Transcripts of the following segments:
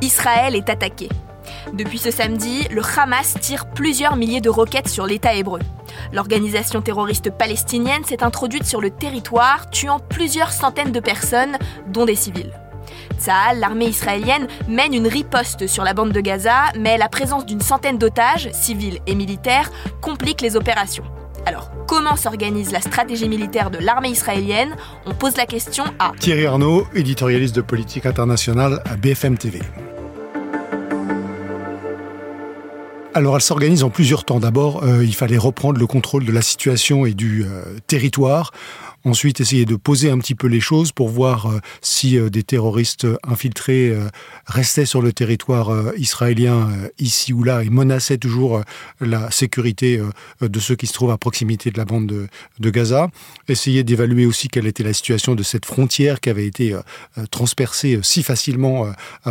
Israël est attaqué. Depuis ce samedi, le Hamas tire plusieurs milliers de roquettes sur l'État hébreu. L'organisation terroriste palestinienne s'est introduite sur le territoire, tuant plusieurs centaines de personnes, dont des civils. Tsahal, l'armée israélienne, mène une riposte sur la bande de Gaza, mais la présence d'une centaine d'otages, civils et militaires, complique les opérations. Alors, comment s'organise la stratégie militaire de l'armée israélienne? On pose la question à Thierry Arnaud, éditorialiste de politique internationale à BFM TV. Alors elle s'organise en plusieurs temps. D'abord, euh, il fallait reprendre le contrôle de la situation et du euh, territoire. Ensuite, essayer de poser un petit peu les choses pour voir euh, si des terroristes infiltrés restaient sur le territoire israélien ici ou là et menaçaient toujours la sécurité de ceux qui se trouvent à proximité de la bande de, Gaza. Essayer d'évaluer aussi quelle était la situation de cette frontière qui avait été transpercée si facilement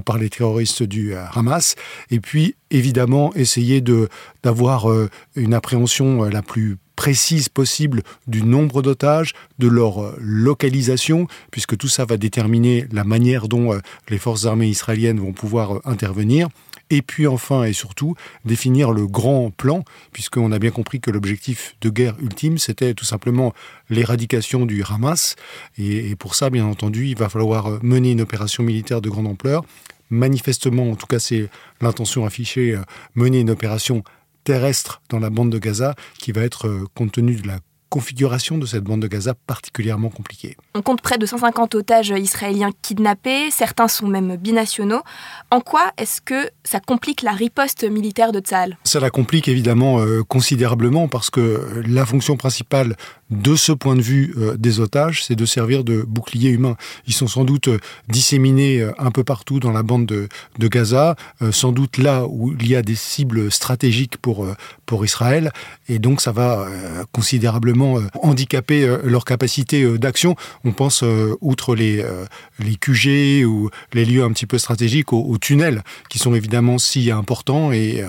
par les terroristes du Hamas. Et puis, évidemment, essayer d'avoir euh, une appréhension euh, la plus précise possible du nombre d'otages, de leur euh, localisation, puisque tout ça va déterminer la manière dont les forces armées israéliennes vont pouvoir intervenir. Et puis enfin et surtout, définir le grand plan, puisqu'on a bien compris que l'objectif de guerre ultime, c'était tout simplement l'éradication du Hamas. Et, pour ça, bien entendu, il va falloir mener une opération militaire de grande ampleur manifestement, en tout cas c'est l'intention affichée, euh, mener une opération terrestre dans la bande de Gaza qui va être, euh, compte tenu de la configuration de cette bande de Gaza particulièrement compliquée. On compte près de 150 otages israéliens kidnappés, certains sont même binationaux. En quoi est-ce que ça complique la riposte militaire de Tzal Ça la complique évidemment euh, considérablement parce que la fonction principale de ce point de vue euh, des otages, c'est de servir de bouclier humain. Ils sont sans doute euh, disséminés euh, un peu partout dans la bande de, Gaza, sans doute là où il y a des cibles stratégiques pour, pour Israël, et donc ça va considérablement handicaper leur capacité d'action. On pense, outre les, les QG ou les lieux un petit peu stratégiques, aux tunnels, qui sont évidemment si importants et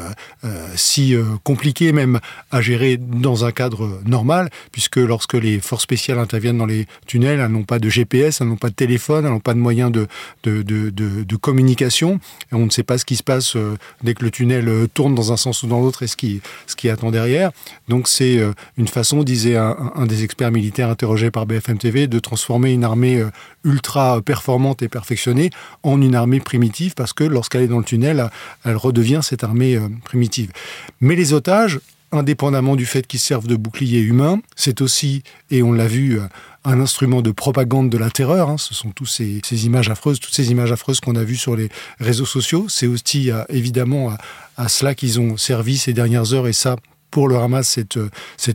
si compliqués même à gérer dans un cadre normal, puisque lorsque les forces spéciales interviennent dans les tunnels, elles n'ont pas de GPS, elles n'ont pas de téléphone, elles n'ont pas de moyens de, communication. On ne sait pas ce qui se passe euh, dès que le tunnel euh, tourne dans un sens ou dans l'autre et ce qui, ce qui attend derrière. Donc c'est euh, une façon, disait un, un, des experts militaires interrogés par BFM TV, de transformer une armée ultra performante et perfectionnée en une armée primitive parce que lorsqu'elle est dans le tunnel, elle redevient cette armée primitive. Mais les otages, indépendamment du fait qu'ils servent de bouclier humain, c'est aussi, et on l'a vu, euh, un instrument de propagande de la terreur. Hein. Ce sont tous ces, images affreuses, toutes ces images affreuses qu'on a vues sur les réseaux sociaux. C'est aussi euh, évidemment à, cela qu'ils ont servi ces dernières heures, et ça, pour le Hamas, c'est euh,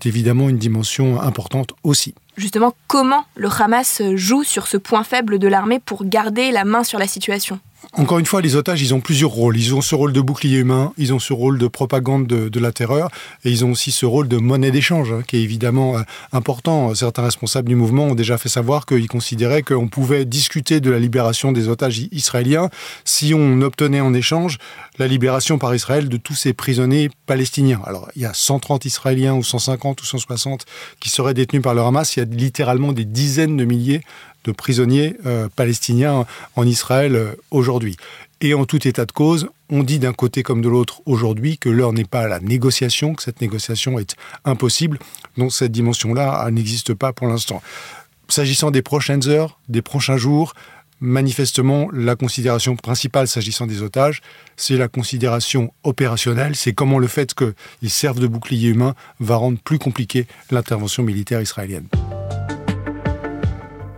évidemment une dimension importante aussi. Justement, comment le Hamas joue sur ce point faible de l'armée pour garder la main sur la situation? Encore une fois, les otages, ils ont plusieurs rôles. Ils ont ce rôle de bouclier humain, ils ont ce rôle de propagande de, la terreur, et ils ont aussi ce rôle de monnaie d'échange, hein, qui est évidemment euh, important. Certains responsables du mouvement ont déjà fait savoir qu'ils considéraient qu'on pouvait discuter de la libération des otages israéliens si on obtenait en échange la libération par Israël de tous ces prisonniers palestiniens. Alors, il y a 130 Israéliens ou 150 ou 160 qui seraient détenus par le Hamas. Il y a littéralement des dizaines de milliers de prisonniers euh, palestiniens en Israël euh, aujourd'hui. Et en tout état de cause, on dit d'un côté comme de l'autre aujourd'hui que l'heure n'est pas à la négociation, que cette négociation est impossible. Donc cette dimension-là n'existe pas pour l'instant. S'agissant des prochaines heures, des prochains jours, manifestement, la considération principale s'agissant des otages, c'est la considération opérationnelle, c'est comment le fait qu'ils servent de bouclier humain va rendre plus compliquée l'intervention militaire israélienne.